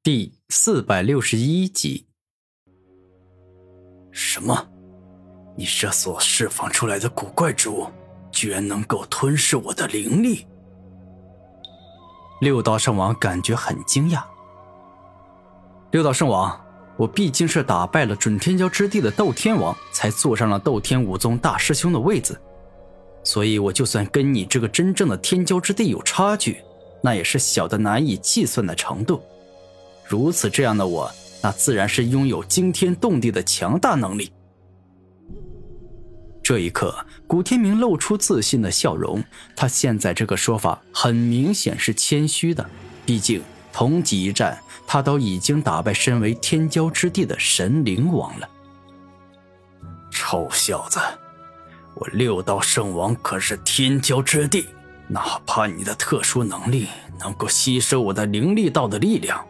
第四百六十一集。什么？你这所释放出来的古怪之物，居然能够吞噬我的灵力？六道圣王感觉很惊讶。六道圣王，我毕竟是打败了准天骄之地的斗天王，才坐上了斗天武宗大师兄的位子，所以我就算跟你这个真正的天骄之地有差距，那也是小的难以计算的程度。如此这样的我，那自然是拥有惊天动地的强大能力。这一刻，古天明露出自信的笑容。他现在这个说法很明显是谦虚的，毕竟同级一战，他都已经打败身为天骄之地的神灵王了。臭小子，我六道圣王可是天骄之地，哪怕你的特殊能力能够吸收我的灵力道的力量。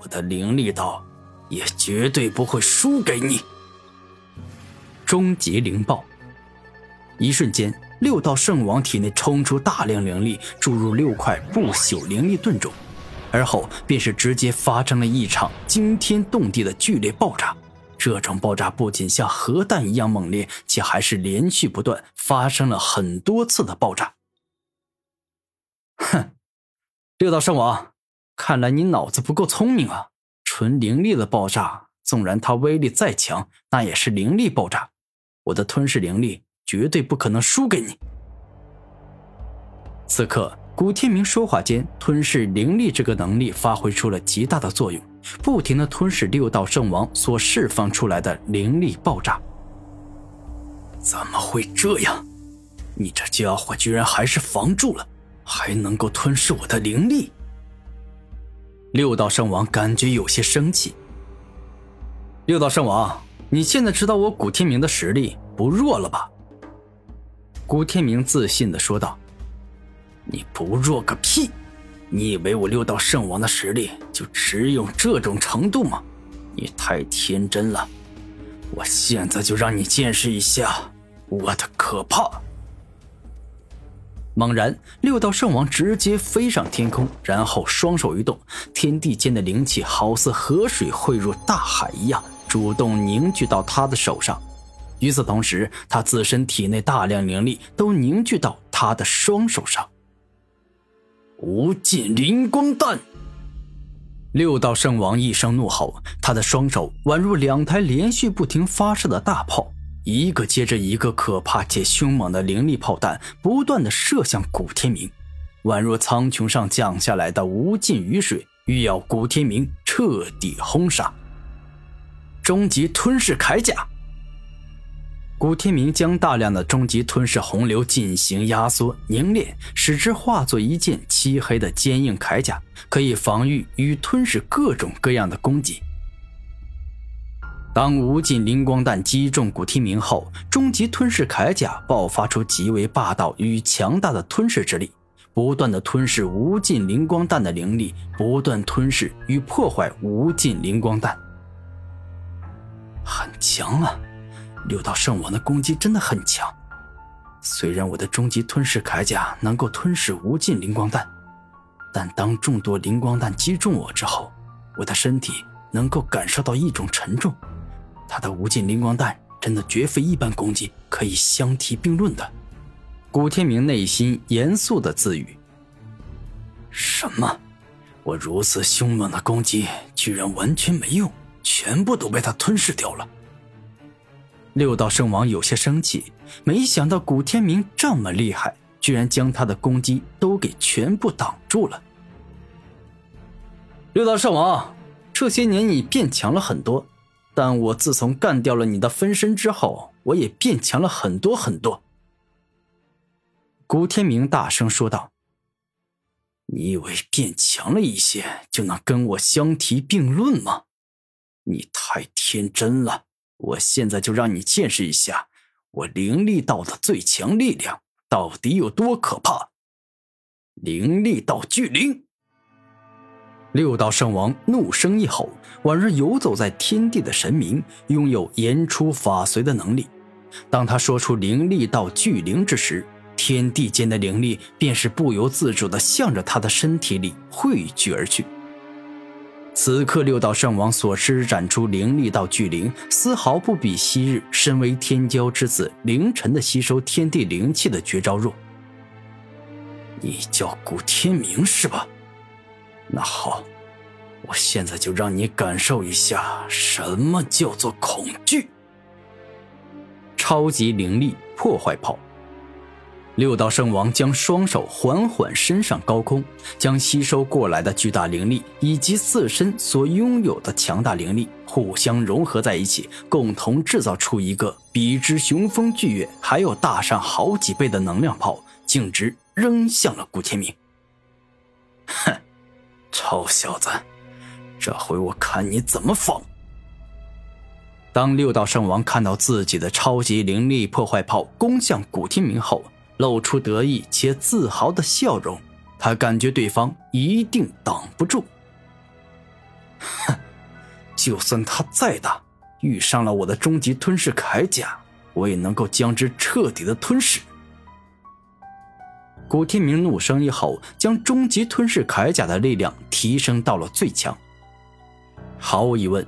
我的灵力道也绝对不会输给你。终极灵爆！一瞬间，六道圣王体内冲出大量灵力，注入六块不朽灵力盾中，而后便是直接发生了一场惊天动地的剧烈爆炸。这种爆炸不仅像核弹一样猛烈，且还是连续不断，发生了很多次的爆炸。哼，六道圣王。看来你脑子不够聪明啊！纯灵力的爆炸，纵然它威力再强，那也是灵力爆炸。我的吞噬灵力绝对不可能输给你。此刻，古天明说话间，吞噬灵力这个能力发挥出了极大的作用，不停的吞噬六道圣王所释放出来的灵力爆炸。怎么会这样？你这家伙居然还是防住了，还能够吞噬我的灵力！六道圣王感觉有些生气。六道圣王，你现在知道我古天明的实力不弱了吧？古天明自信的说道：“你不弱个屁！你以为我六道圣王的实力就只有这种程度吗？你太天真了！我现在就让你见识一下我的可怕！”猛然，六道圣王直接飞上天空，然后双手一动，天地间的灵气好似河水汇入大海一样，主动凝聚到他的手上。与此同时，他自身体内大量灵力都凝聚到他的双手上。无尽灵光弹！六道圣王一声怒吼，他的双手宛如两台连续不停发射的大炮。一个接着一个可怕且凶猛的灵力炮弹不断的射向古天明，宛若苍穹上降下来的无尽雨水，欲要古天明彻底轰杀。终极吞噬铠甲，古天明将大量的终极吞噬洪流进行压缩凝练，使之化作一件漆黑的坚硬铠甲，可以防御与吞噬各种各样的攻击。当无尽灵光弹击中古天明后，终极吞噬铠甲爆发出极为霸道与强大的吞噬之力，不断的吞噬无尽灵光弹的灵力，不断吞噬与破坏无尽灵光弹。很强啊！六道圣王的攻击真的很强。虽然我的终极吞噬铠甲能够吞噬无尽灵光弹，但当众多灵光弹击中我之后，我的身体能够感受到一种沉重。他的无尽灵光弹真的绝非一般攻击可以相提并论的。古天明内心严肃的自语：“什么？我如此凶猛的攻击居然完全没用，全部都被他吞噬掉了。”六道圣王有些生气，没想到古天明这么厉害，居然将他的攻击都给全部挡住了。六道圣王，这些年你变强了很多。但我自从干掉了你的分身之后，我也变强了很多很多。”古天明大声说道。“你以为变强了一些就能跟我相提并论吗？你太天真了！我现在就让你见识一下我灵力道的最强力量到底有多可怕！灵力道巨灵！”六道圣王怒声一吼，宛若游走在天地的神明，拥有言出法随的能力。当他说出“灵力道巨灵”之时，天地间的灵力便是不由自主地向着他的身体里汇聚而去。此刻六道圣王所施展出灵力道巨灵，丝毫不比昔日身为天骄之子凌晨的吸收天地灵气的绝招弱。你叫古天明是吧？那好，我现在就让你感受一下什么叫做恐惧。超级灵力破坏炮。六道圣王将双手缓缓伸上高空，将吸收过来的巨大灵力以及自身所拥有的强大灵力互相融合在一起，共同制造出一个比之雄风巨月还要大上好几倍的能量炮，径直扔向了古天明。哼，臭小子，这回我看你怎么防！当六道圣王看到自己的超级灵力破坏炮攻向古天明后，露出得意且自豪的笑容，他感觉对方一定挡不住。哼，就算他再大，遇上了我的终极吞噬铠甲，我也能够将之彻底的吞噬。古天明怒声一吼，将终极吞噬铠甲的力量提升到了最强。毫无疑问，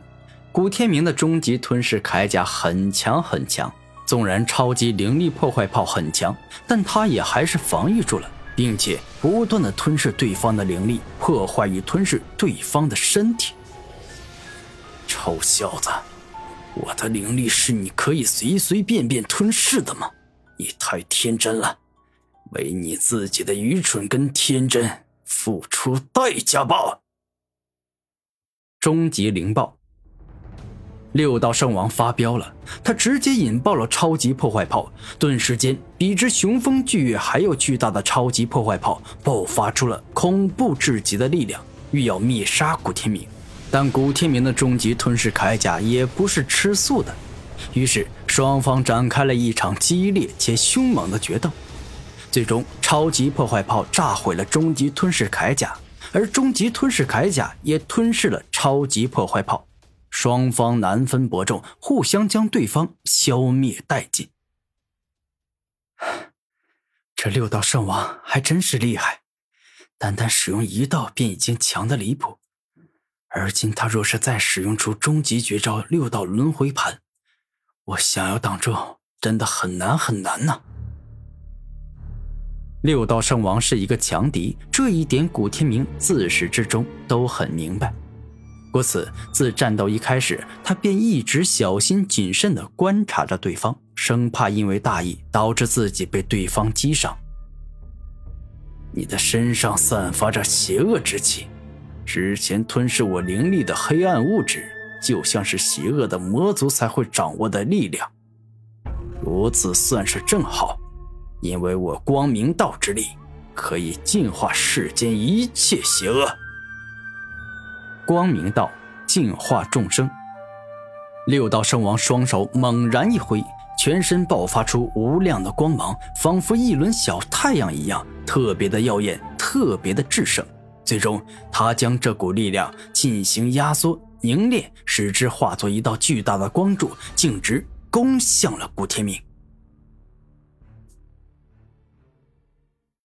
古天明的终极吞噬铠甲很强很强。纵然超级灵力破坏炮很强，但他也还是防御住了，并且不断的吞噬对方的灵力，破坏与吞噬对方的身体。臭小子，我的灵力是你可以随随便便吞噬的吗？你太天真了，为你自己的愚蠢跟天真付出代价吧！终极灵爆。六道圣王发飙了，他直接引爆了超级破坏炮，顿时间，比之雄风巨月还要巨大的超级破坏炮爆发出了恐怖至极的力量，欲要灭杀古天明。但古天明的终极吞噬铠甲也不是吃素的，于是双方展开了一场激烈且凶猛的决斗。最终，超级破坏炮炸毁了终极吞噬铠甲，而终极吞噬铠甲也吞噬了超级破坏炮。双方难分伯仲，互相将对方消灭殆尽。这六道圣王还真是厉害，单单使用一道便已经强的离谱，而今他若是再使用出终极绝招六道轮回盘，我想要挡住，真的很难很难呐。六道圣王是一个强敌，这一点古天明自始至终都很明白。故此，自战斗一开始，他便一直小心谨慎地观察着对方，生怕因为大意导致自己被对方击伤。你的身上散发着邪恶之气，之前吞噬我灵力的黑暗物质，就像是邪恶的魔族才会掌握的力量。如此算是正好，因为我光明道之力可以净化世间一切邪恶。光明道净化众生，六道圣王双手猛然一挥，全身爆发出无量的光芒，仿佛一轮小太阳一样，特别的耀眼，特别的炽盛。最终，他将这股力量进行压缩凝练，使之化作一道巨大的光柱，径直攻向了古天明。